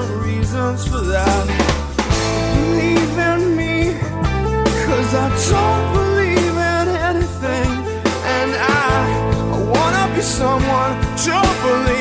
different reasons for that. Believe in me, cause I don't believe in anything. And I, I wanna be someone to believe.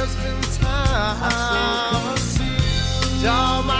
There's been times, down my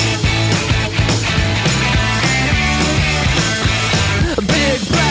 Big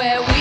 Where we